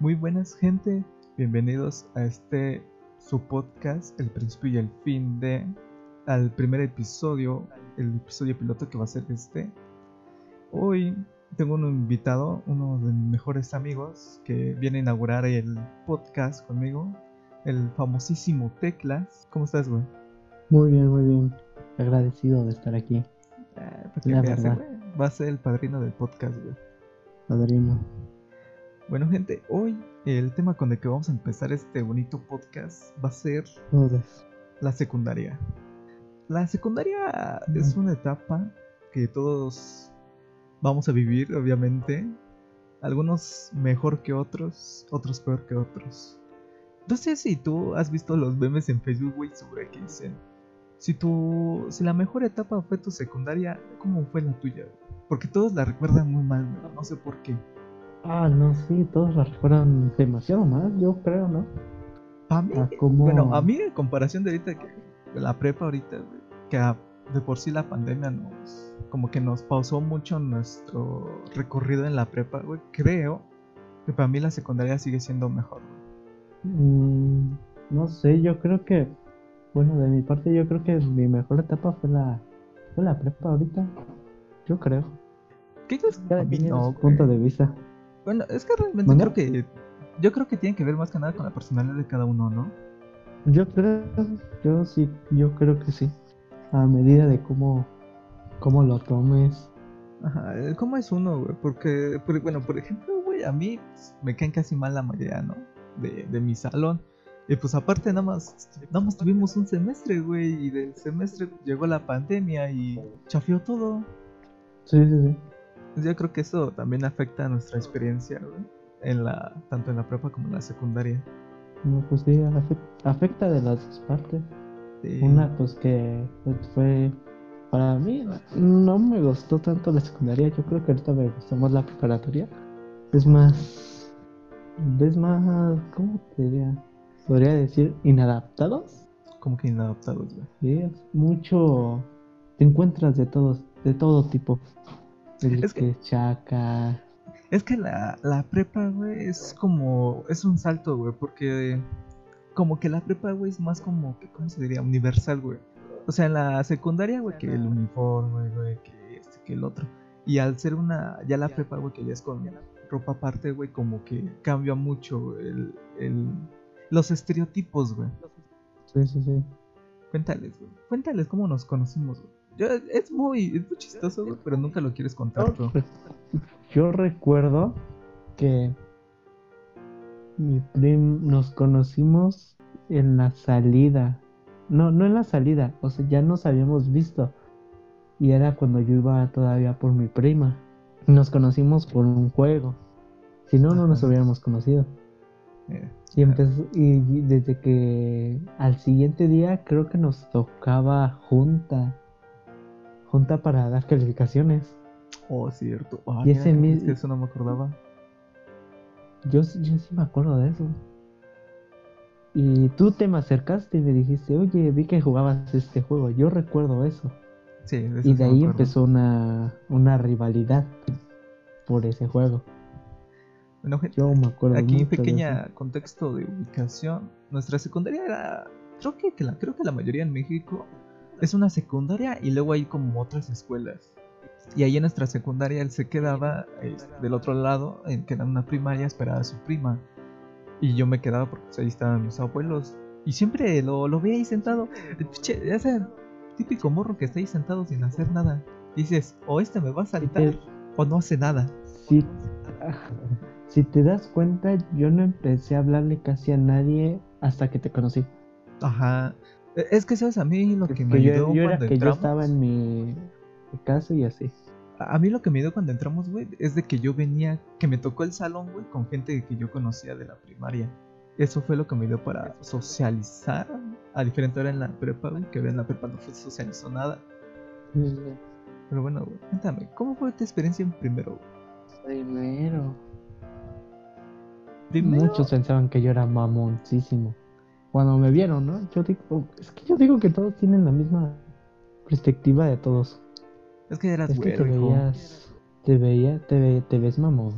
Muy buenas gente, bienvenidos a este su podcast, El principio y el fin de, al primer episodio, el episodio piloto que va a ser este. Hoy tengo un invitado, uno de mis mejores amigos, que viene a inaugurar el podcast conmigo, el famosísimo Teclas. ¿Cómo estás, güey? Muy bien, muy bien. Agradecido de estar aquí. Ah, ¿para qué La hace? Va a ser el padrino del podcast, güey. Padrino. Bueno, gente, hoy el tema con el que vamos a empezar este bonito podcast va a ser la secundaria. La secundaria es una etapa que todos vamos a vivir, obviamente. Algunos mejor que otros, otros peor que otros. No sé si tú has visto los memes en Facebook, güey, sobre que dicen. Si tu. Si la mejor etapa fue tu secundaria, ¿cómo fue la tuya? Porque todos la recuerdan muy mal, No sé por qué. Ah, no, sí, todos recuerdan demasiado mal, yo creo, ¿no? A mí, A cómo- bueno, a mí en comparación de ahorita que la prepa ahorita, que de por sí la pandemia nos como que nos pausó mucho nuestro recorrido en la prepa, güey. Creo que para mí la secundaria sigue siendo mejor. Mm, no sé, yo creo que, bueno, de mi parte, yo creo que mi mejor etapa fue la, fue la prepa ahorita. Yo creo. ¿Qué crees? Cada no, punto de vista. Bueno, es que realmente creo que yo creo que tiene que ver más que nada con la personalidad de cada uno, ¿no? Yo creo, yo sí, yo creo que sí. A medida de cómo, cómo lo tomes. Ajá, eh, ¿cómo es uno, güey? Porque, por- bueno, por ejemplo, güey, a mí me caen casi mal la mayoría, ¿no? De, de mi salón. Y pues aparte nada más, nada más tuvimos un semestre, güey, y del semestre llegó la pandemia y chafió todo. Sí, sí, sí. Pues Yo creo que eso también afecta a nuestra experiencia, güey, en la, tanto en la prepa como en la secundaria. No, pues sí, afec- afecta de las dos partes. Sí. Una, pues que pues, fue. Para mí, no me gustó tanto la secundaria. Yo creo que ahorita me gustó más la preparatoria. Es más. Es más. ¿Cómo te diría? Podría decir inadaptados. Como que inadaptados, güey. Sí, es mucho. Te encuentras de todos, de todo tipo. Es que, chaca. Es que la, la prepa, güey, es como. Es un salto, güey, porque. Como que la prepa, güey, es más como. que ¿Cómo se diría? Universal, güey. O sea, en la secundaria, güey, que el uniforme, güey, que este, que el otro. Y al ser una. Ya la prepa, güey, que ya es con ropa aparte, güey, como que cambia mucho el. el los estereotipos, güey. Sí, sí, sí. Cuéntales, güey. Cuéntales cómo nos conocimos, güey. Yo- es muy. Es muy chistoso, güey, pero nunca lo quieres contar tú. Yo recuerdo que mi prim nos conocimos en la salida. No, no en la salida, o sea, ya nos habíamos visto. Y era cuando yo iba todavía por mi prima. Nos conocimos por un juego. Si no, no nos hubiéramos conocido. Y empezó, y desde que al siguiente día creo que nos tocaba junta. Junta para dar calificaciones. Oh, cierto. Ah, Y ese que eso no me acordaba. Yo, sí- yo sí me acuerdo de eso. Y tú te me acercaste y me dijiste, oye, vi que jugabas este juego. Yo recuerdo eso. Sí, de eso Y de ahí empezó una, una rivalidad por ese juego. Bueno, gente, Yo me acuerdo aquí de pequeña eso. contexto de ubicación. Nuestra secundaria era, creo que, que la, creo que la mayoría en México es una secundaria y luego hay como otras escuelas. Y ahí en nuestra secundaria él se quedaba eh, del otro lado, en que era una primaria, esperaba a su prima. Y yo me quedaba porque pues, ahí estaban mis abuelos. Y siempre lo, lo veía ahí sentado. Pinche- ese típico morro que está ahí sentado sin hacer nada. Dices, o este me va a saltar o no hace nada. Si, si te das cuenta, yo no empecé a hablarle casi a nadie hasta que te conocí. Ajá. E- Es que sabes a mí lo que Que me yo, ayudó yo era cuando que yo estaba en mi, casa y así. A mí lo que me dio cuando entramos, güey, es de que yo venía, que me tocó el salón, güey, con gente que yo conocía de la primaria. Eso fue lo que me dio para socializar, a diferente ahora en la prepa, güey, que ahora en la prepa no fue socializó nada. Pero bueno, güey, cuéntame, ¿cómo fue tu experiencia en primero? güey? Primero. Primero, Muchos pensaban que yo era mamoncísimo. Cuando me vieron, ¿no? Yo digo, es que yo digo que todos tienen la misma perspectiva de todos. es que eras Es que te güero, veías, te veía, te, ve- te ves mamón.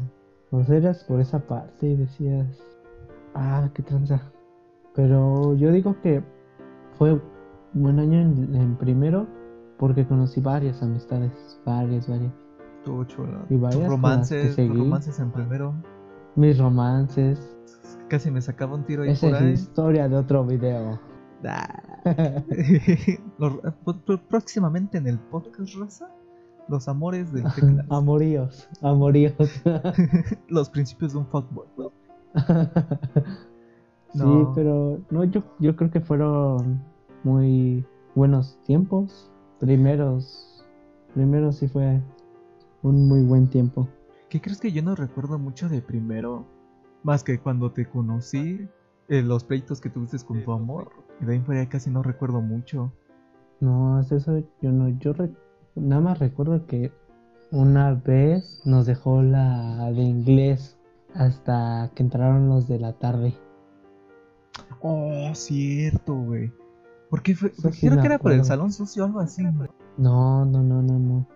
O sea, eras por esa parte y decías, ah, qué tranza. Pero yo digo que fue buen año en, en primero porque conocí varias amistades, varias, varias. Estuvo chulo. Y varias romances, que seguí. romances en primero. Mis romances. Casi me sacaba un tiro ahí Esa por es ahí. historia de otro video. Ah. Próximamente en el podcast, Raza, los amores del teclas. amoríos, amoríos. los principios de un fuckboy. Sí, No. pero no, yo, yo creo que fueron muy buenos tiempos. Primeros, primeros sí fue un muy buen tiempo. ¿Qué crees que yo no recuerdo mucho de primero? Más que cuando te conocí, eh, los pleitos que tuviste con tu amor. Y de ahí fuera casi no recuerdo mucho. No, es eso yo no, yo re- nada más recuerdo que una vez nos dejó la de inglés hasta que entraron los de la tarde. Oh, cierto, güey. ¿Por qué fue? Eso Porque sí creo que era por el salón sucio o algo así. No, no, no, no, no.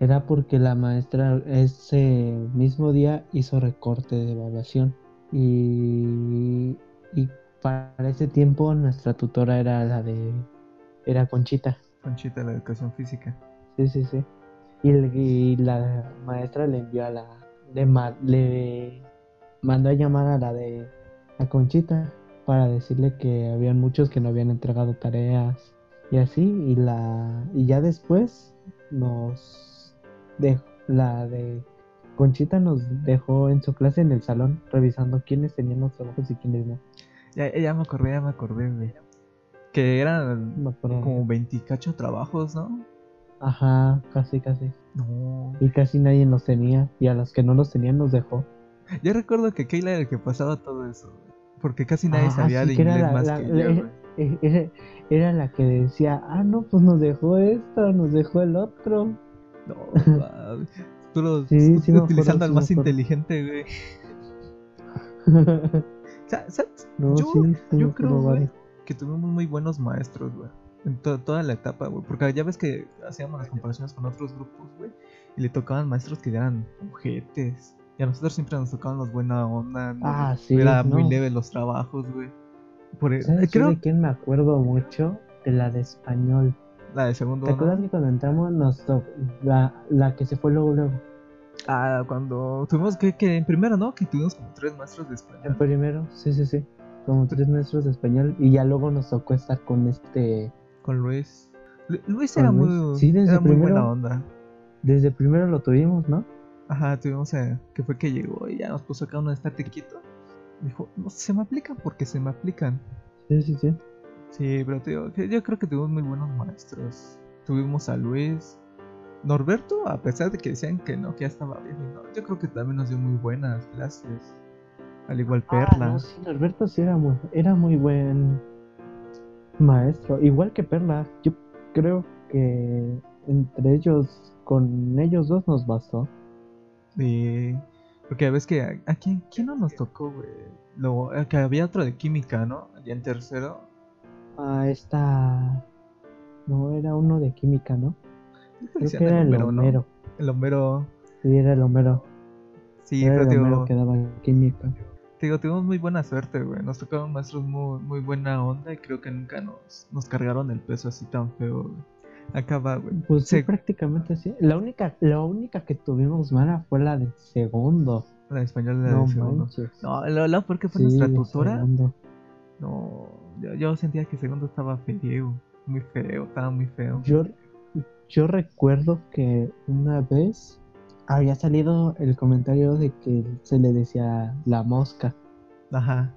Era porque la maestra ese mismo día hizo recorte de evaluación y, y para ese tiempo nuestra tutora era la de era Conchita. Conchita, la educación física. Sí, sí, sí. Y, la maestra le envió a la le, le mandó a llamar a la de a Conchita para decirle que habían muchos que no habían entregado tareas y así y la y ya después nos dejó la de Conchita nos dejó en su clase en el salón revisando quiénes tenían los trabajos y quiénes no. Ya, ya me acordé, ya me acordé, güey. Que eran como 28 trabajos, ¿no? Ajá, casi casi. No. Y casi nadie los tenía y a los que no los tenían nos dejó. Yo recuerdo que Kayla era el que pasaba todo eso, güey. Porque casi nadie Ah, sabía de inglés la- más la- que la- yo, güey. Eh, Era, era la que decía, ah, no, pues nos dejó esto, nos dejó el otro. No, lo Sí, sí utilizando al más inteligente, güey. ¿Sabes? no, yo, creo, güey, que tuvimos muy buenos maestros, güey. En to- toda la etapa, güey. Porque ya ves que hacíamos las comparaciones con otros grupos, güey. Y le tocaban maestros que eran ojetes. Y a nosotros siempre nos tocaban los buena onda. ¿no? Ah, sí, Era muy leve los trabajos, güey. Por e- ¿Sabes creo de quién me acuerdo mucho? De la de español. La de segundo. ¿Te ¿no? acuerdas que cuando entramos nos tocó la, la que se fue luego luego? Ah, cuando tuvimos que, que en primero, ¿no? Que tuvimos como tres maestros de En español. primero, sí, sí, sí. Como tres maestros de español y ya luego nos tocó estar con este... Con Luis. Lu- Luis Con era Luis. muy, Sí, desde era muy buena onda. Desde primero lo tuvimos, ¿no? Ajá, tuvimos a, que fue que llegó y ya nos puso acá uno de estate quieto. Dijo, no, se me aplican porque se me aplican. Sí, sí, sí. Sí, pero te digo, yo creo que tuvimos muy buenos maestros. Tuvimos a Luis. Norberto, a pesar de que decían que no, que ya estaba bien, no, yo creo que también nos dio muy buenas clases. Al igual Perla. Ah, no, sí, Norberto sí era muy, era muy buen maestro. Igual que Perla, yo creo que entre ellos, con ellos dos nos bastó. Y porque ves que a, a quién, quién no nos tocó, güey. Luego, que había otro de química, ¿no? Ya en tercero. Ah, esta... No, era uno de química, ¿no? Creo que era el Homero. El Homero. Sí, era el Homero. Sí, era pero el Homero que daba química. te digo, tuvimos muy buena suerte, güey. Nos tocaron maestros muy, muy buena onda y creo que nunca nos, nos cargaron el peso así tan feo, güey. Acá va, güey. Pues sí, prácticamente sí. La única, la única que tuvimos mala fue la del segundo. La de español de No segundo. manches. No, lo, lo peor que fue Sí, nuestra de tutora. segundo. No, yo, yo sentía que segundo estaba feo. Muy feo, estaba muy feo. Yo, yo recuerdo que una vez había salido el comentario de que se le decía la mosca. Ajá.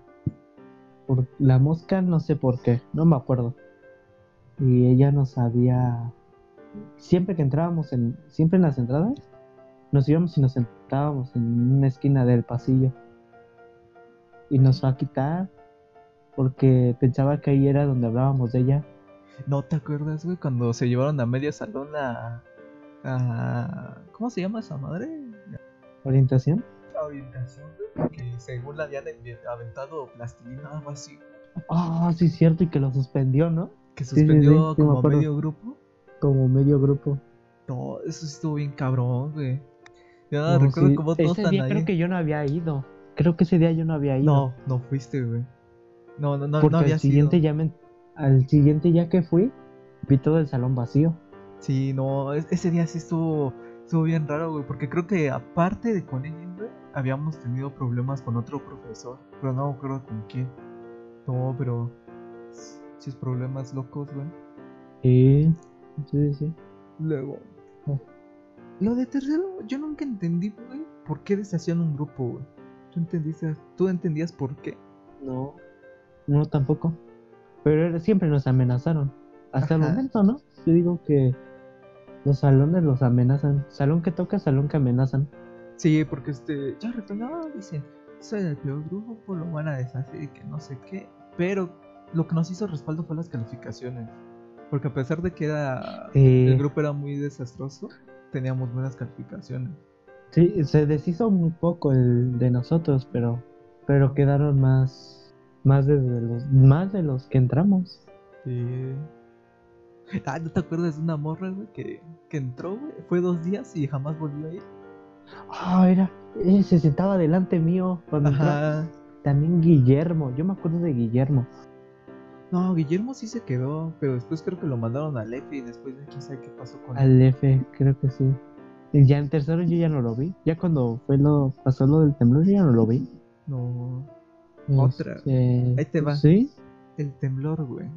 Por, la mosca no sé por qué, no me acuerdo. Y ella nos había... Siempre que entrábamos en... Siempre en las entradas, nos íbamos y nos sentábamos en una esquina del pasillo. Y nos va a quitar porque pensaba que ahí era donde hablábamos de ella. ¿No te acuerdas, güey, cuando se llevaron a medio salón a... a- ¿Cómo se llama esa madre? ¿Orientación? Orientación, güey, que según la habían aventado plastilina o algo así. Ah, sí, cierto, y que lo suspendió, ¿no? Que sí, sí, suspendió sí como medio grupo. Como medio grupo. No, eso sí estuvo bien cabrón, güey. Ya No, recuerdo sí, cómo todos Ese están día ahí. creo que yo no había ido. Creo que ese día yo no había ido. No, no fuiste, güey. No, no, no, porque no había al siguiente sido. ya me... Al siguiente ya que fui, vi todo el salón vacío. Sí, no, es- ese día sí estuvo, estuvo bien raro, güey, porque creo que aparte de con ella, güey, habíamos tenido problemas con otro profesor, pero no acuerdo con quién. No, pero sus problemas locos, güey. Sí, sí, sí. Luego, Oh. lo de tercero, yo nunca entendí, güey, por qué deshacían un grupo, güey. ¿Tú entendiste? ¿Tú entendías por qué? No, no tampoco. Pero siempre nos amenazaron. Hasta el momento, ¿no? Yo digo que los salones los amenazan. Salón que toca, salón que amenazan. Sí, porque este, ya recuerdo, dicen, soy del peor grupo, lo van a deshacer y que no sé qué. Pero lo que nos hizo respaldo fue las calificaciones. Porque a pesar de que era Eh, el grupo era muy desastroso, teníamos buenas calificaciones. Sí, se deshizo muy poco el de nosotros, pero pero quedaron más más de los más de los que entramos. Sí. Ah, ¿no te acuerdas de una morra, güey, que, que entró, güey? Fue dos días y jamás volvió a ir. Ah, era eh, se sentaba delante mío cuando entró. Ajá. También Guillermo, yo me acuerdo de Guillermo. No, Guillermo sí se quedó, pero después creo que lo mandaron al F y después de quién sabe qué pasó con él. Al F, creo que sí. Y ya en tercero yo ya no lo vi. Ya cuando fue lo pasó lo del temblor yo ya no lo vi. No. Otra. Este, Ahí te va. Sí. El temblor, güey.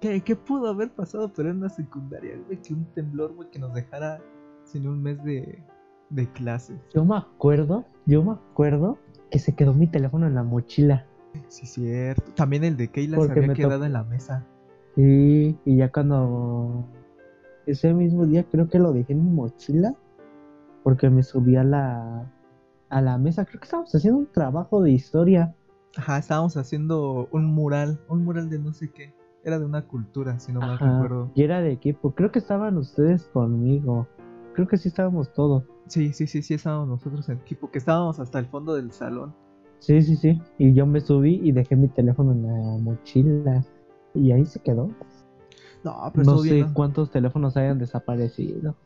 ¿Qué, ¿Qué pudo haber pasado pero en la secundaria, güey? Que un temblor, güey, que nos dejara sin un mes de, de clases. Yo me acuerdo, yo me acuerdo que se quedó mi teléfono en la mochila. Sí, cierto. También el de Keila se había quedado en la mesa. Sí, y ya cuando ese mismo día creo que lo dejé en mi mochila porque me subí a la a la mesa. Creo que estábamos haciendo un trabajo de historia. Ajá, estábamos haciendo un mural, un mural de no sé qué. Era de una cultura, si no mal recuerdo. y era de equipo. Creo que estaban ustedes conmigo. Creo que sí estábamos todos. Sí, sí, sí, sí, estábamos nosotros en equipo, que estábamos hasta el fondo del salón. Sí, sí, sí. Y yo me subí y dejé mi teléfono en la mochila. Y ahí se quedó. No, pero no sé bien, ¿no? cuántos teléfonos hayan desaparecido.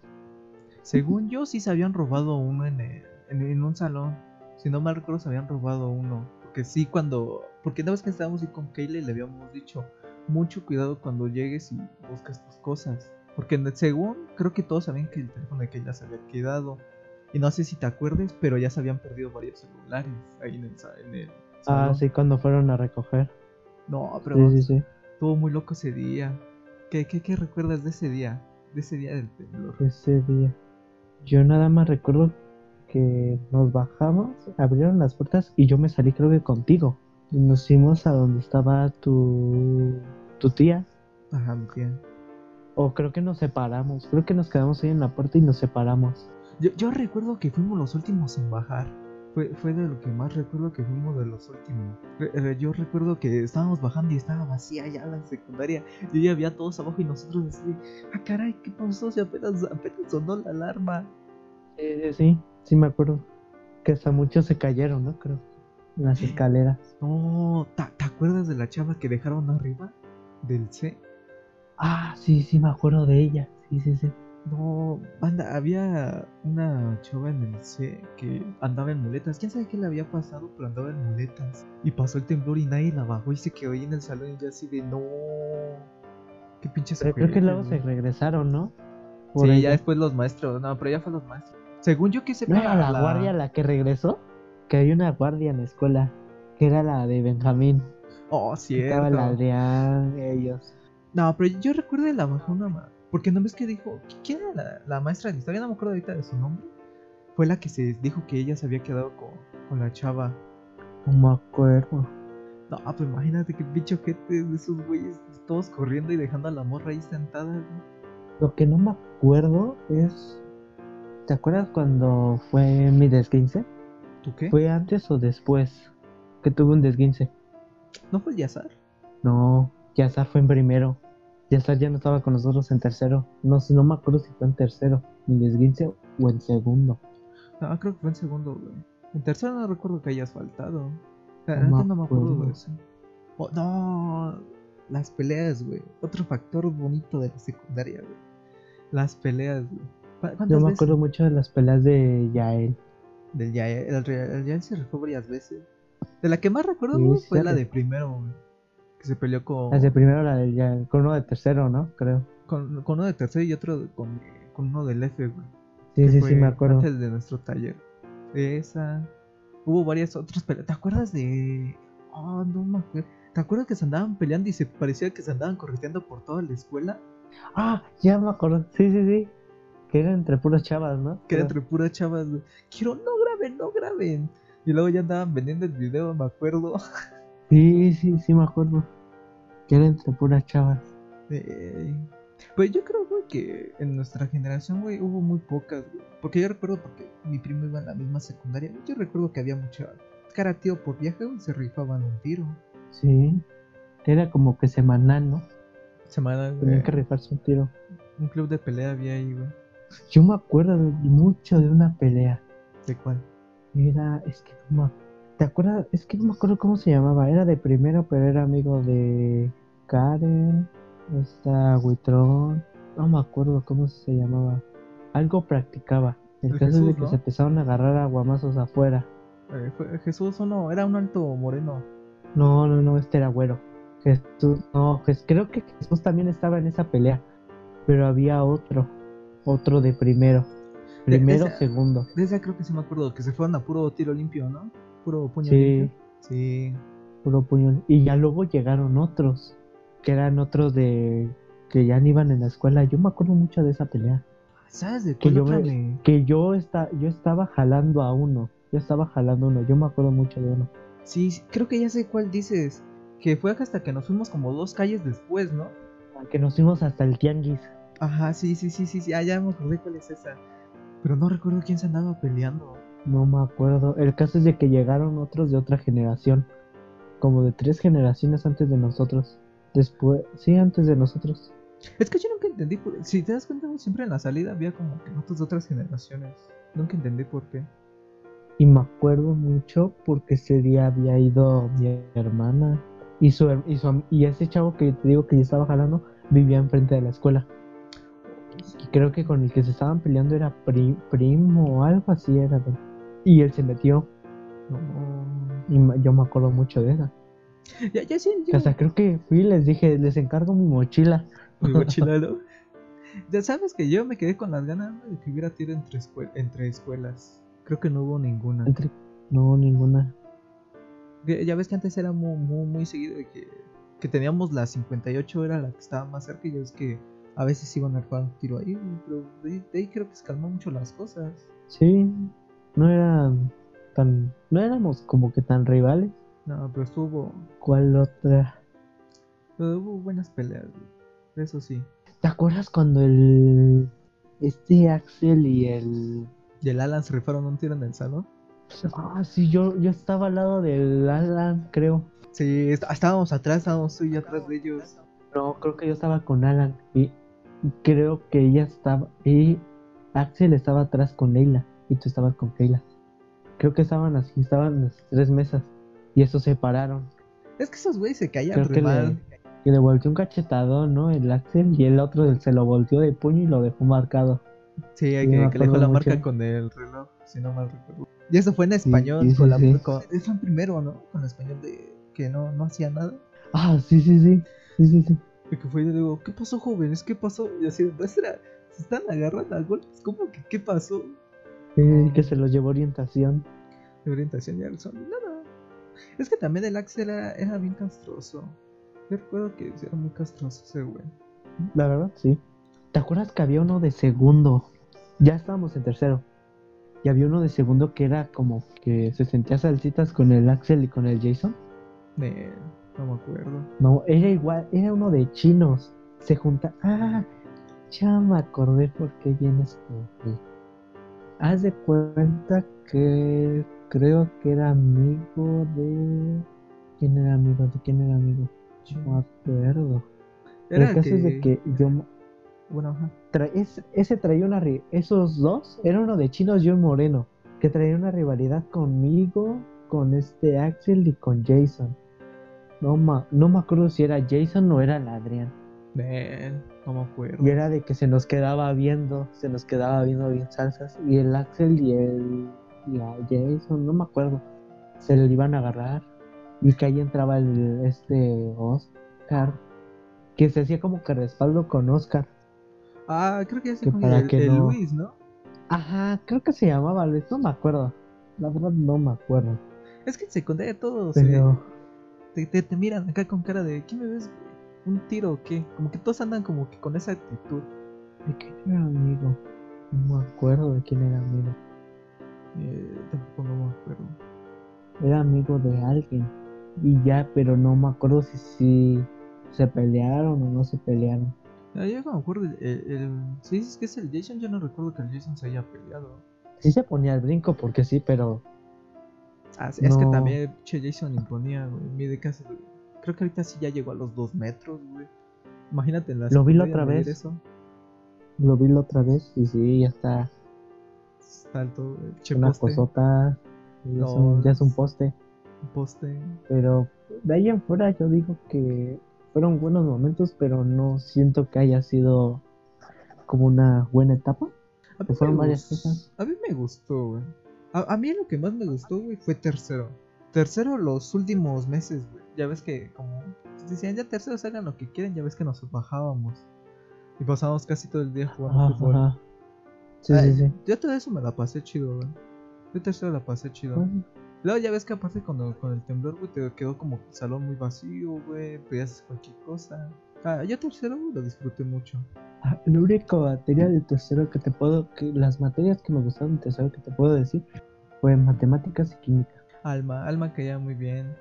Según yo, sí se habían robado uno en, el- en, en un salón. Si no mal recuerdo, se habían robado uno. Porque sí, cuando. Porque una vez que estábamos ahí con Keila, le habíamos dicho: mucho cuidado cuando llegues y buscas tus cosas. Porque según, creo que todos sabían que el teléfono de Keila se había quedado. Y no sé si te acuerdes, pero ya se habían perdido varios celulares ahí en el, en el Ah, sí, cuando fueron a recoger. No, pero Sí, sí, sí. estuvo muy loco ese día. ¿Qué, qué, ¿Qué recuerdas de ese día? De ese día del temblor. Ese día. Yo nada más recuerdo que nos bajamos, abrieron las puertas y yo me salí creo que contigo. Nos fuimos a donde estaba tu, tu tía. Ajá, mi tía. O creo que nos separamos. Creo que nos quedamos ahí en la puerta y nos separamos. Yo, yo recuerdo que fuimos los últimos en bajar. Fue, fue de lo que más recuerdo que fuimos de los últimos. Re- yo recuerdo que estábamos bajando y estaba vacía ya la secundaria. Yo ya había todos abajo y nosotros así, ah caray, ¿qué pasó? Si apenas, apenas sonó la alarma. Sí, sí, sí, me acuerdo. Que hasta muchos se cayeron, ¿no? Creo. En las escaleras. No, ¿te, te acuerdas de la chava que dejaron arriba? Del C. Ah, sí, sí me acuerdo de ella. Sí, sí, sí. No, banda, había una chava en el C que andaba en muletas. ¿Quién sabe qué le había pasado? Pero andaba en muletas. Y pasó el temblor y nadie la bajó y se quedó ahí en el salón y yo así de no. Qué pinche creo que luego se güey". regresaron, ¿no? Por Sí, ella. ya después los maestros. No, pero ya fue los maestros. Según yo que sepa. ¿No era la, guardia la que regresó? Que hay una guardia en la escuela. Que era la de Benjamín. Oh, Estaba cierto. la Adrián, ellos. No, pero yo recuerdo de la una ma- Porque no ves que dijo. ¿Quién era la, la maestra de historia? No me acuerdo ahorita de su nombre. Fue la que se dijo que ella se había quedado con, con la chava. No me acuerdo. No, pues imagínate qué pinche gente de esos güeyes todos corriendo y dejando a la morra ahí sentada. Lo que no me acuerdo es. ¿Te acuerdas cuando fue mi desguince? ¿Tú qué? ¿Fue antes o después que tuve un desguince? ¿No fue Yazar? No, Yazar fue en primero. Yazar ya no estaba con nosotros en tercero. No sé, no me acuerdo si fue en tercero, mi desguince o en segundo. No, creo que fue en segundo, güey. En tercero no recuerdo que hayas faltado. La No me no me acuerdo acuerdo. de eso. Oh, no, las peleas, güey. Otro factor bonito de la secundaria, güey. Las peleas, güey. ¿Cu- ¿Cuántas Yo me veces? acuerdo mucho de las peleas de Yael. Del Yael, el, Yael- el Yael se rifó varias veces. De la que más recuerdo Sí, fue la de primero. Que se peleó con, Desde primero la del ya, con uno de tercero, ¿no? Creo. con, con uno de tercero y otro con, con uno del F, güey. Sí, sí, sí, me acuerdo. Antes de nuestro taller. Esa. Hubo varias otras peleas. ¿Te acuerdas de.? Oh, no me acuerdo. ¿Te acuerdas que se andaban peleando y se parecía que se andaban correteando por toda la escuela? Ah, ya me acuerdo. Sí, sí, sí. Que era entre puras chavas, ¿no? Que era entre puras chavas. güey. Quiero, no graben, no graben. Y luego ya andaban vendiendo el video, me acuerdo. Sí, sí, sí, me acuerdo. Que era entre puras chavas. Eh, Pues yo creo, güey, que en nuestra generación, güey, hubo muy pocas, güey. Porque yo recuerdo, porque mi primo iba en la misma secundaria. Yo recuerdo que había mucha cara, tío, por viaje, güey, se rifaban un tiro. Sí. Era como que semanal, ¿no? Semana, güey. Tenían que rifarse un tiro. Un club de pelea había ahí, güey. Yo me acuerdo de- mucho de una pelea. ¿De cuál? Era, es que no me ¿Te acuerdas? Es que no me acuerdo cómo se llamaba. Era de primero, pero era amigo de Karen, esta Huitrón. No me acuerdo cómo se llamaba. Algo practicaba. El, El caso es de que ¿no? se empezaron a agarrar a guamazos afuera. Eh, fue Jesús o no, era un alto moreno. No, no, no, este era güero. Jesús, no, creo que Jesús también estaba en esa pelea. Pero había otro. Otro de primero. De- de Primero, esa- segundo. De esa creo que sí me acuerdo, que se fueron a puro tiro limpio, ¿no? Puro puño Sí. limpio. Sí. puro puño. Y ya luego llegaron otros, que eran otros de que ya no iban en la escuela. Yo me acuerdo mucho de esa pelea. ¿Sabes de Que cuál yo me- Que yo está, yo estaba jalando a uno. Yo estaba jalando a uno. Yo me acuerdo mucho de uno. Sí, creo que ya sé cuál dices. Que fue hasta que nos fuimos como dos calles después, ¿no? Que nos fuimos hasta el tianguis. Ajá, sí, sí, sí, sí, sí. Ah, ya me acordé cuál es esa. Pero no recuerdo quién se andaba peleando. No me acuerdo. El caso es de que llegaron otros de otra generación. Como de tres generaciones antes de nosotros. Después, sí, antes de nosotros. Es que yo nunca entendí. Por... Si te das cuenta, siempre en la salida había como que notas de otras generaciones. Nunca entendí por qué. Y me acuerdo mucho porque ese día había ido mi hermana. Y, su, y, su y ese chavo que te digo que yo estaba jalando vivía enfrente de la escuela. Y creo que con el que se estaban peleando era pri- primo o algo así era. de- Y él se metió. Y yo me acuerdo mucho de esa. Ya, ya sí, yo. hasta creo que fui y les dije, les encargo mi mochila. Mi mochila, ¿no? Ya sabes que yo me quedé con las ganas de que hubiera tiro entre, entre escuelas. Creo que no hubo ninguna. Entre- No, ninguna. Ya ves que antes era muy, muy, muy seguido de que, que teníamos la 58, era la que estaba más cerca. Y ya ves que a veces iban a armar un tiro ahí. Pero de, ahí creo que se calmó mucho las cosas. Sí, no eran tan. No éramos como que tan rivales. No, pero estuvo. ¿Cuál otra? pero hubo buenas peleas. Eso sí. ¿Te acuerdas cuando el. Este Axel y el. Y el Alan se rifaron un tiro en el salón. Ah, sí, yo, yo estaba al lado del Alan, creo. Sí, est- estábamos atrás, estábamos tú y atrás de ellos. No, creo que yo estaba con Alan. Y creo que ella estaba. Y Axel estaba atrás con Leila. Y tú estabas con Keila. Creo que estaban así, estaban las tres mesas. Y eso se pararon. Es que esos güeyes se caían Creo re que mal. le, que le volteó un cachetadón, ¿no? El Axel. Y el otro se lo volteó de puño y lo dejó marcado. Sí, Sí, que, me que le dejó la mucho. marca con el reloj, si no mal recuerdo. Y eso fue en español, sí, con sí, la sí. con- eso en primero, ¿no? Con el español de que no, no hacía nada. Ah, sí, sí, sí. Sí, sí, sí. Y que fue y le digo, ¿qué pasó, jóvenes? ¿Qué pasó? Y así, maestra, se están agarrando a golpes. ¿Cómo que qué pasó? Que se los llevó orientación. De orientación y son nada. Es que también el Axel era, era bien castroso. Yo recuerdo que era muy castroso ese güey. La verdad, sí. ¿Te acuerdas que había uno de segundo? Ya estábamos en tercero. Y había uno de segundo que era como que se sentía salsitas con el Axel y con el Jason. Ne, no me acuerdo. No, era igual, era uno de chinos. Se junta. Ah, ya me acordé por qué vienes aquí. Haz de cuenta que creo que era amigo de. ¿Quién era amigo? ¿De quién era amigo? No me acuerdo. Era el caso es de que yo Bueno, ajá. tra- es- ese traía una esos dos era uno de chinos y un moreno que traía una rivalidad conmigo con este Axel y con Jason no ma- no me acuerdo si era Jason o era el Adrián Ne, no me acuerdo. y era de que se nos quedaba viendo se nos quedaba viendo bien salsas y el Axel y el y a Jason, no me acuerdo, se le iban a agarrar y que ahí entraba el, este Oscar, que se hacía como que respaldo con Oscar. Ah, creo que ese Que para el, que el no- Luis, ¿no? Ajá, creo que se llamaba Luis, no me acuerdo. La verdad no me acuerdo. Es que en secundaria todos eh, Pero te, te, te miran acá con cara de ¿qué me ves? ¿Un tiro o qué? Como que todos andan como que con esa actitud. ¿de quién era amigo? No me acuerdo de quién era amigo. Eh, tampoco no me acuerdo. Era amigo de alguien. Y ya, pero no me acuerdo si, si se pelearon o no se pelearon. Ah, yo no me acuerdo. El, el- si dices que es el Jason, yo no recuerdo que el Jason se haya peleado. Sí se ponía el brinco porque sí, pero Ah, sí, es que también che, Jason imponía, güey. Mide casi. Creo que ahorita sí ya llegó a los dos metros, güey. Imagínate en la Lo vi la otra vez. Eso. lo vi la otra vez y sí, ya está Está alto. Che, una poste, cosota. y No, es un- ya es un poste. un poste. Pero de ahí en fuera yo digo que fueron buenos momentos, pero no siento que haya sido como una buena etapa. A mí, fueron me varias cosas. a mí me gustó, güey. A, a mí lo que más me gustó, güey, fue tercero. Tercero los últimos meses, güey. Ya ves que como pues, decían, ya terceros hagan lo que quieren, ya ves que nos bajábamos. Y pasábamos casi todo el día jugando Ajá, fútbol. ajá. Sí, Ay, sí, sí. Yo todo eso me la pasé chido, güey. Yo tercero la pasé chido. Luego ya ves que aparte cuando con el temblor, güey, te quedó como el salón muy vacío, güey. Podías hacer cualquier cosa. Ah, yo tercero güey, lo disfruté mucho. ah, La única materia de tercero que te puedo, que las materias que me gustaron de tercero que te puedo decir fue matemáticas y química. Alma, Alma caía muy bien.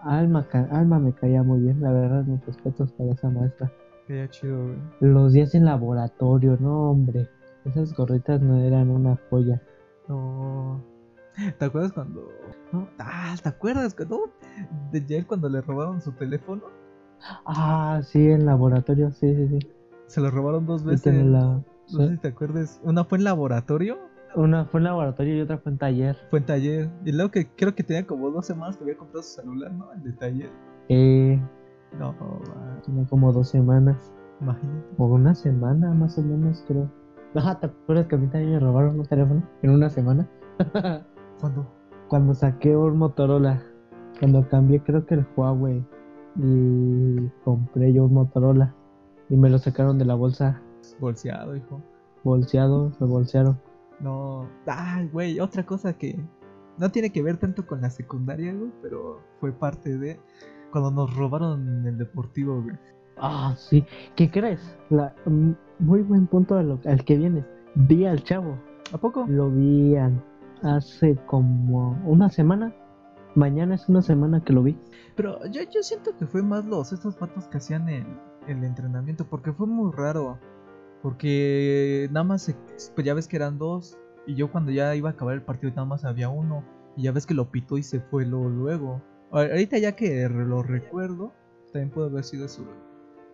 Alma, Alma me caía muy bien, la verdad, mis respetos para esa maestra. Caía chido, güey. Los días en laboratorio, no hombre, esas gorritas no eran una joya. No. ¿Te acuerdas cuando.? No. Ah, ¿te acuerdas cuando. De Yael cuando le robaron su teléfono? Ah, sí, en laboratorio, sí, sí, sí. Se lo robaron dos veces. la- No sé si te acuerdas. Una fue en laboratorio, Una fue en laboratorio y otra fue en taller. fue en taller. Y luego que creo que tenía como dos semanas que había comprado su celular, ¿no? El de taller. Eh, No, va, tiene como dos semanas. imagínate. O una semana más o menos, creo. Ajá, ¿te acuerdas que a mí también me robaron un teléfono? En una semana. ¿Cuándo? Cuando saqué un Motorola. Cuando cambié creo que el Huawei. Y compré yo un Motorola. Y me lo sacaron de la bolsa. Bolseado, hijo. Bolseado, me bolsearon. No. Ay, güey, otra cosa que no tiene que ver tanto con la secundaria, güey, pero fue parte de cuando nos robaron el deportivo, güey. Ah, sí. ¿Qué crees? La, mm, muy buen punto al que vienes. Vi al chavo. ¿A poco? Lo vi an- hace como una semana. Mañana es una semana que lo vi. Pero yo, yo siento que fue más los estos patos que hacían el, el entrenamiento, porque fue muy raro. Porque nada más, se- pues ya ves que eran dos, y yo cuando ya iba a acabar el partido nada más había uno, y ya ves que lo pitó y se fue luego. Ahorita ya que lo recuerdo, también puede haber sido eso,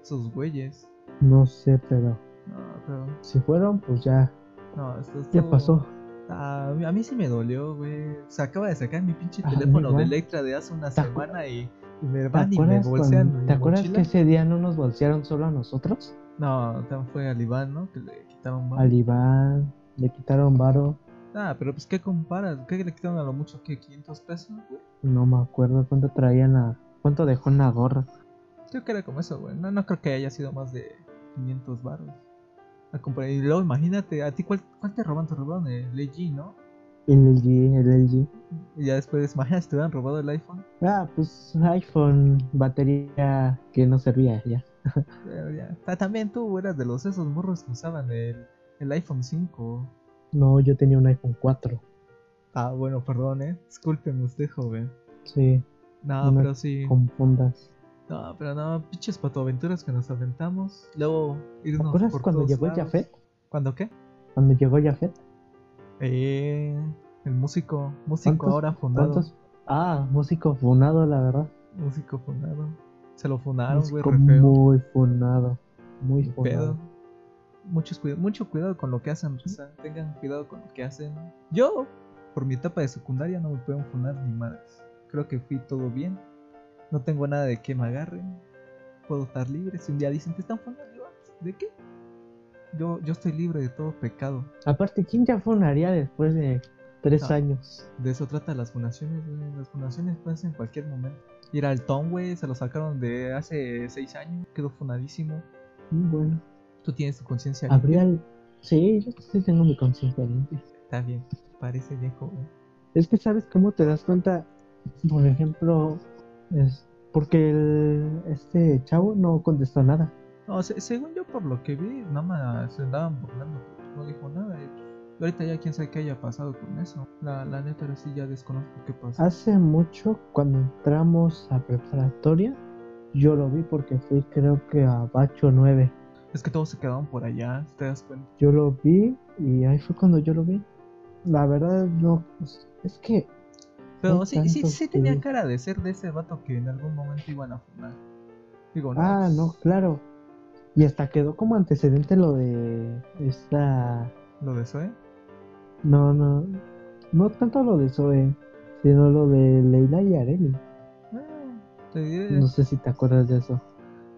esos güeyes. No sé, pero No, pero, si fueron, pues ya, no, esto ya estuvo- pasó. Ah, a mí- sí me dolió, güey. Se acaba de sacar mi pinche A mí teléfono de. Electra de hace una ¿Te acu- semana y, y me ¿Te van y me bolsean. mi ¿te acuerdas mochila. que ese día no nos bolsearon solo a nosotros? No, también fue al Iván, ¿no? Que le quitaron varo. Al Iván, le quitaron varo. Ah, pero pues ¿qué comparas? ¿Qué le quitaron a lo mucho? ¿Qué? ¿500 pesos, güey? No me acuerdo cuánto traían la. ¿Cuánto dejó en la gorra? Creo que era como eso, güey. No, no creo que haya sido más de 500 baros. A comprar. Y luego imagínate, ¿a ti cuál, cuál te roban? Te robaron el LG, ¿no? El LG, el LG. Y ya después, imagínate si te hubieran robado el iPhone. Ah, pues iPhone, batería que no servía ya. Pero ya. Ta- También tú eras de los esos morros que usaban el, el iPhone 5. No, yo tenía un iPhone 4. Ah, bueno, perdón, eh. Discúlpeme usted, joven. Sí, No, pero sí. confundas. No, pero no, pinches patoaventuras que nos aventamos. Luego ¿Te irnos acuerdas por cuando todos llegó lados. Jafet? ¿Cuándo qué? Cuando llegó Jafet. Eh, el músico, músico ¿Cuántos- ahora fundado. ¿Cuántos? Ah, músico funado, la verdad. Músico fundado. Se lo fundaron, güey, muy funado. Muy funado. pedo. Muchos mucho cuidado con lo que hacen, raza. Tengan cuidado con lo que hacen. Yo, por mi etapa de secundaria, no me pueden fundar ni madres. Creo que fui todo bien. No tengo nada de que me agarren. Puedo estar libre. Si un día dicen te están fundando, yo, ¿de qué? Yo, yo estoy libre de todo pecado. Aparte, ¿quién ya funaría después de tres No. años. De eso trata las fundaciones, güey. Las fundaciones pueden ser en cualquier momento. Ir al Tom, güey, se lo sacaron de hace seis años. Quedó funadísimo. Mm, Bueno, Tú tienes tu conciencia. limpia. el- Sí, yo sí tengo mi conciencia limpia. Está bien, parece viejo, güey. Es que sabes cómo te das cuenta, por ejemplo, es porque el, este chavo no contestó nada. No, se- según yo, por lo que vi, nada más se andaban burlando. No dijo nada. Y, ahorita ya quién sabe qué haya pasado con eso. La, la neta, ahora sí ya desconozco qué pasó. Hace mucho, cuando entramos a preparatoria, yo lo vi porque fui creo que a Bacho 9. Es que todos se quedaron por allá, ¿te das cuenta? Yo lo vi y ahí fue cuando yo lo vi. La verdad, no, pues, es que Pero sí, sí, sí tenía cara de ser de ese vato que en algún momento iban a fundar. Digo, no. Ah, no, claro. Y hasta quedó como antecedente lo de esta. Lo de Zoe. No, no. No tanto lo de Zoe, sino lo de Leila y Areli. Ah, No sé si te acuerdas de eso.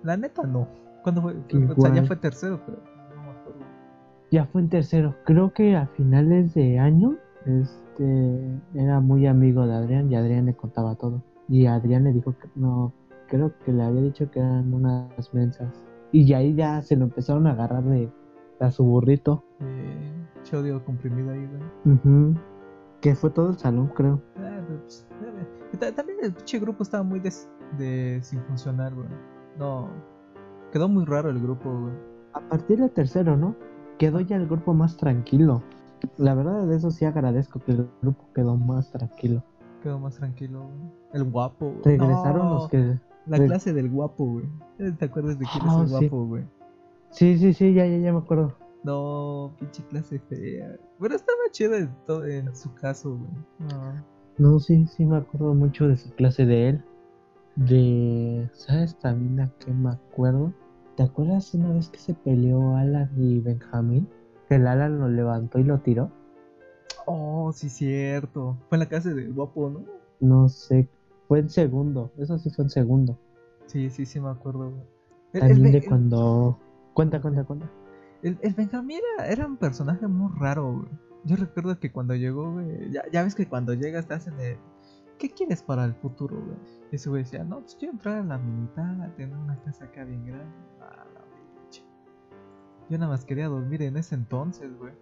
La neta no. ¿Cuándo fue? O sea, ya fue tercero, pero no me acuerdo. Ya fue en tercero. Creo que a finales de año, este, era muy amigo de Adrián y Adrián le contaba todo. Y Adrián le dijo que no, creo que le había dicho que eran unas mensas. Y ahí ya se lo empezaron a agarrar de a su burrito. Eh, che odio comprimido ahí, güey. Ujú. Que fue todo el salón, creo. Ah, pues, También el pinche grupo estaba muy des- de, sin funcionar, güey. No. Quedó muy raro el grupo, güey. A partir del tercero, ¿no? Quedó ya el grupo más tranquilo. La verdad de eso sí agradezco que el grupo quedó más tranquilo. Quedó más tranquilo, güey. El guapo, güey. Regresaron No, los que... La clase del guapo, güey. ¿Te acuerdas de quién Ah, es el sí. guapo, güey? Sí, sí, sí, ya, ya, ya me acuerdo. No, pinche clase fea. Pero estaba chido en, todo, en su caso, güey. No. No, sí, sí me acuerdo mucho de su clase de él. De... ¿Sabes también a qué me acuerdo? ¿Te acuerdas una vez que se peleó Alan y Benjamín? Que el Alan lo levantó y lo tiró. Oh, sí, cierto. Fue en la casa del guapo, ¿no? No sé, fue en segundo. Eso sí fue en segundo. Sí, sí, sí, me acuerdo, güey. El, el También de el- cuando... Cuenta, cuenta, cuenta. El, el Benjamín era, era un personaje muy raro, güey. Yo recuerdo que cuando llegó, güey, ya, ya ves que cuando llegas te hacen de, ¿qué quieres para el futuro, güey? Y ese güey decía, no, pues quiero entrar a la militar, tener una casa acá bien grande. Ah, la pinche. Yo nada más quería dormir en ese entonces, güey.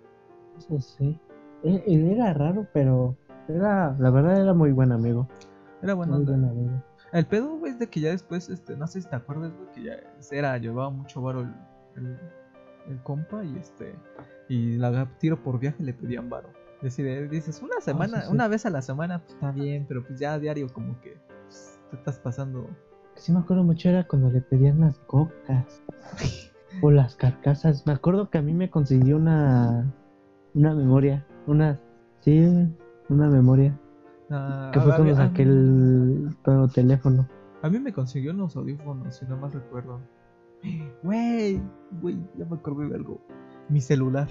Eso sí. Él, él era raro, pero era, la verdad era muy buen amigo. Era bueno. Muy buen amigo. El pedo, güey, es de que ya después, este, no sé si te acuerdas, güey, que ya era, llevaba mucho varo el, el, el compa y este, y la tiro por viaje le pedían varo. Decir, dices, una semana, Ah, sí, sí. una vez a la semana, pues está bien, pero pues ya a diario como que pues, te estás pasando. Sí me acuerdo mucho era cuando le pedían las cocas o las carcasas. Me acuerdo que a mí me consiguió una una memoria, una sí, una memoria Ah, que fue cuando saqué el teléfono. A mí me consiguió unos audífonos, si no más recuerdo. Güey, güey, ya me acordé de algo. Mi celular.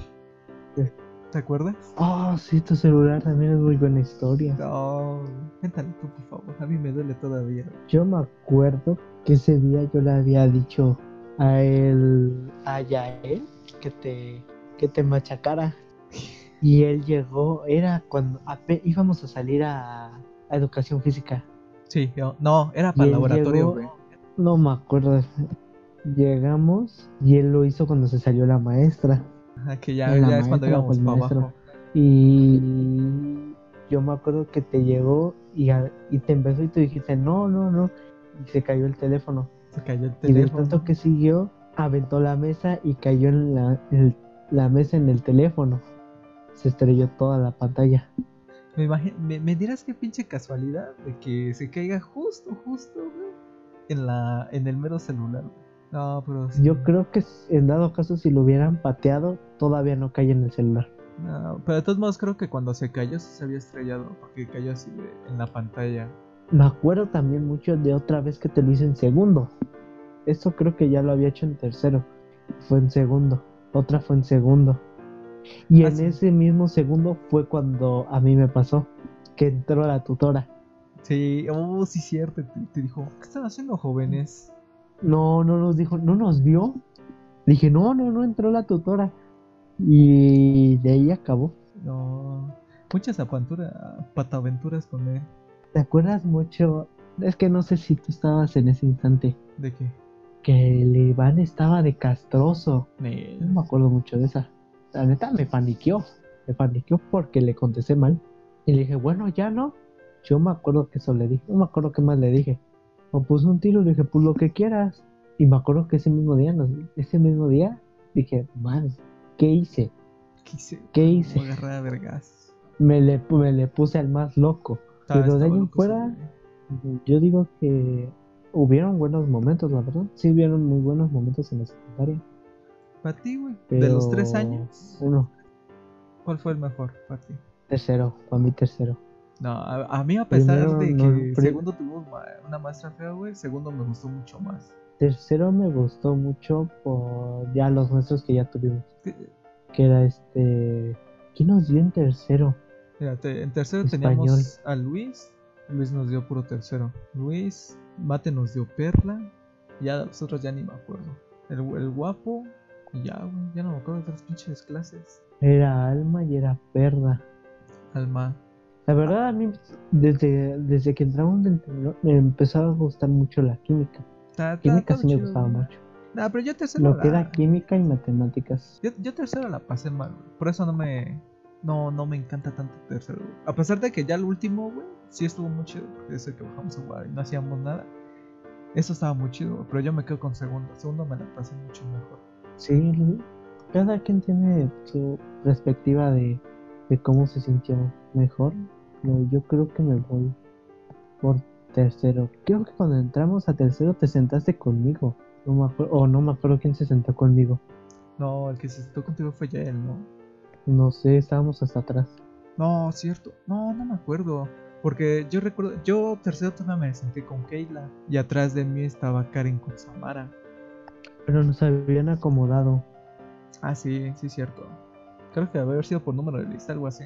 ¿Te acuerdas? Oh, sí, tu celular también es muy buena historia. No, cuéntale tú, por favor. A mí me duele todavía. Yo me acuerdo que ese día yo le había dicho a él, a Yael, que te, que te machacara. Y él llegó, era cuando íbamos a salir a, a educación física. Sí, yo- no, era para el laboratorio, llegó- güey. No me acuerdo. Llegamos y él lo hizo cuando se salió la maestra. Ajá, que ya, es cuando íbamos para abajo. Y yo me acuerdo que te llegó y, a- y te empezó y tú dijiste no, no, no. Y se cayó el teléfono. Se cayó el Y del teléfono. tanto que siguió, aventó la mesa y cayó en la, en la mesa en el teléfono. Se estrelló toda la pantalla. Me, imagino, me, me dirás qué pinche casualidad de que se caiga justo, justo, güey. En, la, en el mero celular. No, pero sí. Yo creo que en dado caso si lo hubieran pateado, todavía no cae en el celular. No, pero de todos modos creo que cuando se cayó sí se había estrellado. Porque cayó así de- en la pantalla. Me acuerdo también mucho de otra vez que te lo hice en segundo. Esto creo que ya lo había hecho en tercero. Fue en segundo. Otra fue en segundo. Y Ah, en sí. ese mismo segundo fue cuando a mí me pasó que entró la tutora. Sí, oh, sí, cierto. Te, te dijo, ¿qué están haciendo, jóvenes? No, no nos dijo, no nos vio. Dije, no, no, no entró la tutora. Y de ahí acabó. No. Muchas aventuras, pataventuras con él. ¿Te acuerdas mucho? Es que no sé si tú estabas en ese instante. ¿De qué? Que el Iván estaba de castroso. No me acuerdo mucho de esa. La neta me paniqueó. Me paniqueó porque le contesté mal. Y le dije, bueno, ya no. Yo me acuerdo que eso le dije. No me acuerdo qué más le dije. O puso un tiro y le dije, pues lo que quieras. Y me acuerdo que ese mismo día, nos- ese mismo día, dije, man, ¿qué hice? ¿Qué hice? Como agarrar a vergas. Me le, me le puse al más loco. Pero de ahí fuera, yo digo que hubieron buenos momentos, la verdad. Sí, hubieron muy buenos momentos en la secundaria. Para ti, güey. De los tres años, Uno, ¿cuál fue el mejor para ti? tercero, para mí tercero. No, a, a mí a pesar Primero, de que no, segundo tuvimos una maestra fea, güey, segundo me gustó mucho más. Tercero me gustó mucho por ya los nuestros que ya tuvimos. Que- Que era este... ¿Quién nos dio en tercero? Mira, te- en tercero Español. teníamos a Luis, Luis nos dio puro tercero. Luis, Mate nos dio Perla, ya los otros ya ni me acuerdo. El, el guapo, y ya, güey, ya no me acuerdo de las pinches clases. Era Alma y era Perla. Alma. La verdad, a mí, desde, desde que entramos en tercero, me empezó a gustar mucho la química. Química sí me gustaba mucho. Nah, pero yo tercero Lo que la- era química y matemáticas. Yo, yo tercero la pasé mal, güey. Por eso no me. No, no me encanta tanto tercero, güey. A pesar de que ya el último, güey, sí estuvo muy chido. Porque ese que bajamos a jugar y no hacíamos nada. Eso estaba muy chido, güey. Pero yo me quedo con segundo. Segundo me la pasé mucho mejor. Sí, cada quien tiene su perspectiva de, de cómo se sintió mejor. Pero yo creo que me voy por tercero. Creo que cuando entramos a tercero te sentaste conmigo. No me acuerdo, o no me acuerdo quién se sentó conmigo. No, el que se sentó contigo fue ya él, ¿no? No sé, estábamos hasta atrás. No, cierto. No, no me acuerdo. Porque yo recuerdo, yo tercero todavía me senté con Keila. Y atrás de mí estaba Karen con Samara. Pero nos habían acomodado. Ah, sí, sí, cierto. Creo que debe haber sido por número de lista, algo así.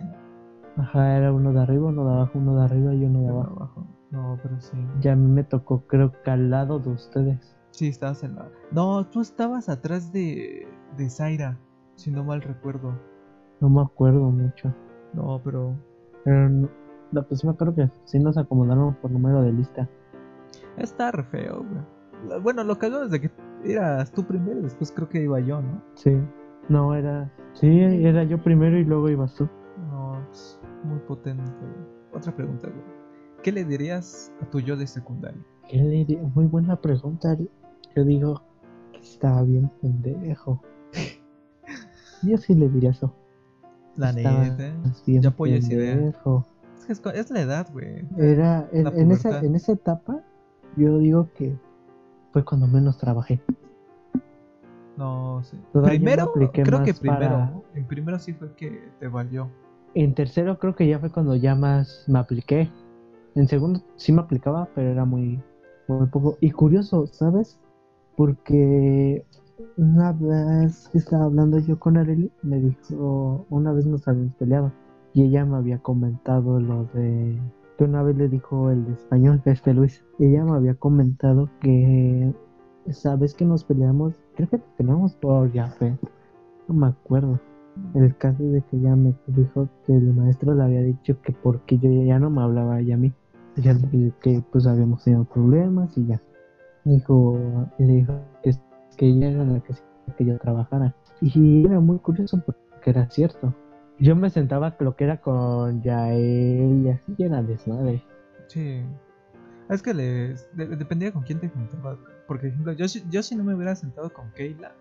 Ajá, era uno de arriba, uno de abajo, uno de arriba y uno de abajo. abajo. No, pero sí. Ya a mí me tocó, creo que al lado de ustedes. Sí, estabas en la. No, tú estabas atrás de. de Zaira, si no mal recuerdo. No me acuerdo mucho. No, pero. Pero no, pues me acuerdo que sí nos acomodaron por número de lista. Está re feo, güey. Bueno, lo cagado es de que eras tú primero y después creo que iba yo, ¿no? Sí. No, era. Sí, era yo primero y luego ibas tú. No, pues, muy potente. Otra pregunta, güey. ¿Qué le dirías a tu yo de secundaria? ¿Qué le Muy buena pregunta. Yo digo que estaba bien pendejo. Yo sí le diría eso. La neta. Yo apoyo esa idea. Es que es, la edad, güey. Era, en, esa, en esa etapa, yo digo que fue cuando menos trabajé. No, sí. Todavía Primero, creo que primero. para- En primero sí fue que te valió. En tercero creo que ya fue cuando ya más me apliqué. En segundo sí me aplicaba, pero era muy, muy poco. Y curioso, ¿sabes? Porque una vez que estaba hablando yo con Arely, me dijo, una vez nos habíamos peleado. Y ella me había comentado lo de que una vez le dijo el de español, este Luis. Ella me había comentado que esa vez que nos peleamos, creo que peleamos por Jafé. No me acuerdo. El caso de que ella me dijo que el maestro le había dicho que porque yo ya no me hablaba ella a mí. Ya que pues habíamos tenido problemas y ya. Dijo, le dijo que, ella era la que que yo trabajara. Y era muy curioso porque era cierto. Yo me sentaba lo que era con Yael y así era desmadre. Sí. Es que les, de- dependía con quién te juntabas. Porque, por ejemplo, yo, yo si no me hubiera sentado con Keila,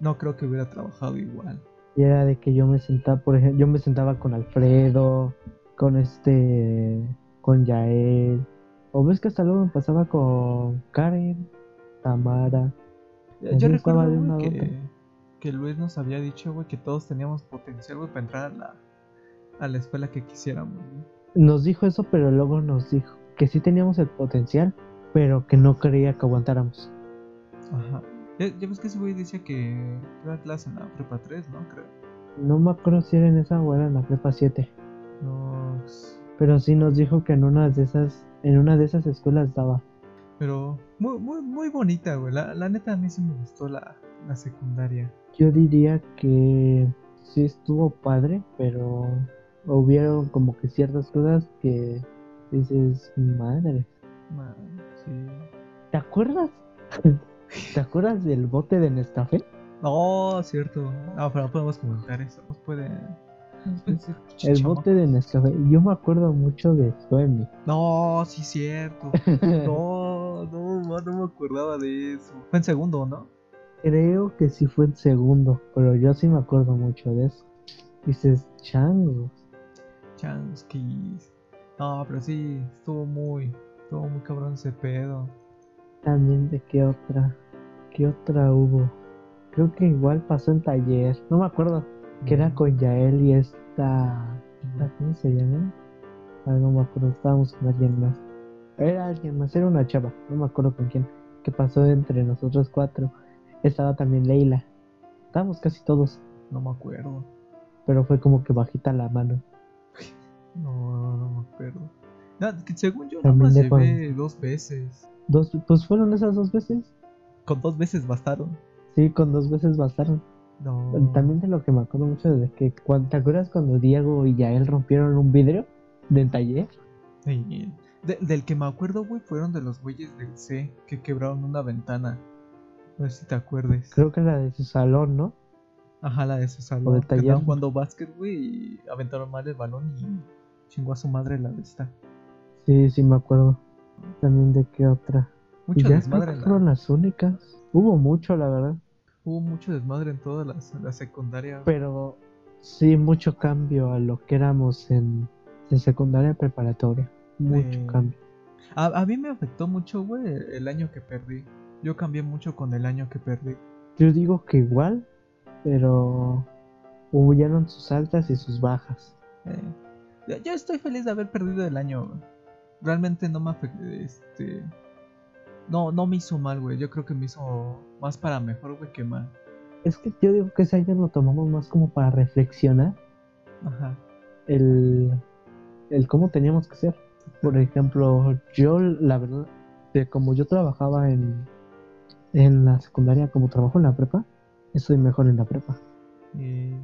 no creo que hubiera trabajado igual. Y era de que yo me sentaba, por ejemplo, yo me sentaba con Alfredo, con este, con Yael. O ves que hasta luego me pasaba con Karen, Tamara. Yo, recuerdo de una que, que Luis nos había dicho, güey, que todos teníamos potencial, güey, para entrar a la, a la escuela que quisiéramos. Nos dijo eso, pero luego nos dijo que sí teníamos el potencial, pero que no creía que aguantáramos. Ajá. Ya, ya ves que ese güey decía que iba a clase en la prepa 3, ¿no? Creo. No me acuerdo si era en esa o era en la prepa 7. No, Pero sí nos dijo que en una de esas, en una de esas escuelas daba. pero muy, muy, muy bonita, güey. La, la neta a mí sí me gustó la, la secundaria. Yo diría que sí estuvo padre, pero hubieron como que ciertas cosas que dices, madre. Man, sí. ¿Te acuerdas? ¿Te acuerdas del bote de Nescafé? No, cierto. No, pero no podemos comentar eso. Nos puede. El bote de Nescafé. Yo me acuerdo mucho de Suemi. No, sí, cierto. No, no, no me acordaba de eso. Fue en segundo, ¿no? Creo que sí fue en segundo, pero yo sí me acuerdo mucho de eso. Dices, changos. Chanskis. No, pero sí, estuvo muy. Estuvo muy cabrón ese pedo. También de qué otra. ¿Qué otra hubo? Creo que igual pasó en taller. No me acuerdo. Que era con Yael y esta. ¿Cómo se llama? Ah, no me acuerdo. Estábamos con alguien más. Era alguien más, era una chava. No me acuerdo con quién. Que pasó entre nosotros cuatro. Estaba también Leila. Estábamos casi todos. No me acuerdo. Pero fue como que bajita la mano. No, no me acuerdo. No, según yo, nada más llevé dos veces. Dos, pues fueron esas dos veces. Con dos veces bastaron. Sí, con dos veces bastaron. No. También de lo que me acuerdo mucho de que ¿te acuerdas cuando Diego y Yael rompieron un vidrio del taller? Sí. De- del que me acuerdo, güey, fueron de los güeyes del C que quebraron una ventana. No sé si te acuerdes. Creo que la de su salón, ¿no? Ajá, la de su O salón. del Que taller. estaban jugando básquet, güey, y aventaron mal el balón y chingó a su madre la de esta. Sí, sí me acuerdo. También de qué otra. Y Mucho ya desmadre. la- fueron las únicas. Hubo mucho, la verdad. Hubo mucho desmadre en toda la, la secundaria. Pero sí, mucho cambio a lo que éramos en, en secundaria preparatoria. Mucho Sí. cambio. A, a mí me afectó mucho, güey, el año que perdí. Yo cambié mucho con el año que perdí. Yo digo que igual, pero hubieron sus altas y sus bajas. Eh, yo, yo estoy feliz de haber perdido el año. güey. Realmente no me afectó. Este, no, no me hizo mal, güey. Yo creo que me hizo más para mejor, güey, que mal. Es que yo digo que ese año lo tomamos más como para reflexionar Ajá. el, el cómo teníamos que ser. Por ejemplo, yo, la verdad, de como yo trabajaba en, en la secundaria, como trabajo en la prepa, estoy mejor en la prepa. Y.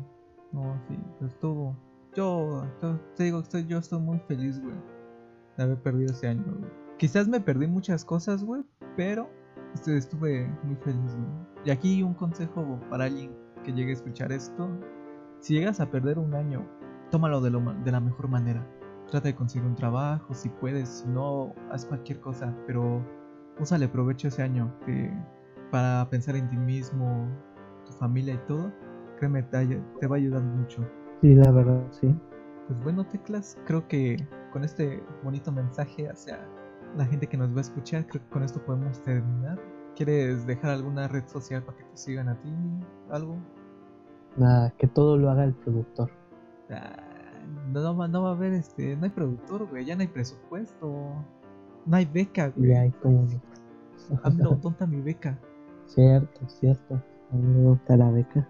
No, sí, pues estuvo. Yo, yo te digo, estoy, yo estoy muy feliz, güey, de haber perdido ese año, güey. Quizás me perdí muchas cosas, güey, pero estuve muy feliz, güey. Y aquí un consejo para alguien que llegue a escuchar esto: si llegas a perder un año, tómalo de, lo, de la mejor manera. Trata de conseguir un trabajo, si puedes, si no, haz cualquier cosa, pero úsale provecho ese año que, para pensar en ti mismo, tu familia y todo. Créeme, te, te va a ayudar mucho. Sí, la verdad, sí. Pues bueno, Teclas, creo que con este bonito mensaje hacia la gente que nos va a escuchar, creo que con esto podemos terminar. ¿Quieres dejar alguna red social para que te sigan a ti? ¿Algo? Nada, que todo lo haga el productor. Ah, no, va- no va a haber, este, no hay productor, güey, ya no hay presupuesto. No hay beca, güey. Y hay como... AMLO, tonta mi beca. cierto, cierto. A mí me gusta la beca.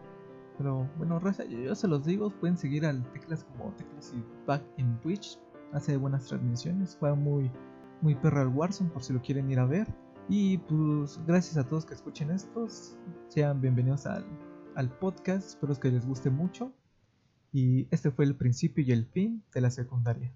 Pero bueno, raza, yo, yo se los digo, pueden seguir al Teclas como Teclas y Back en Twitch. Hace buenas transmisiones, juega muy, muy perro al Warzone por si lo quieren ir a ver. Y pues gracias a todos que escuchen estos. Sean bienvenidos al, al podcast, espero que les guste mucho. Y este fue el principio y el fin de la secundaria.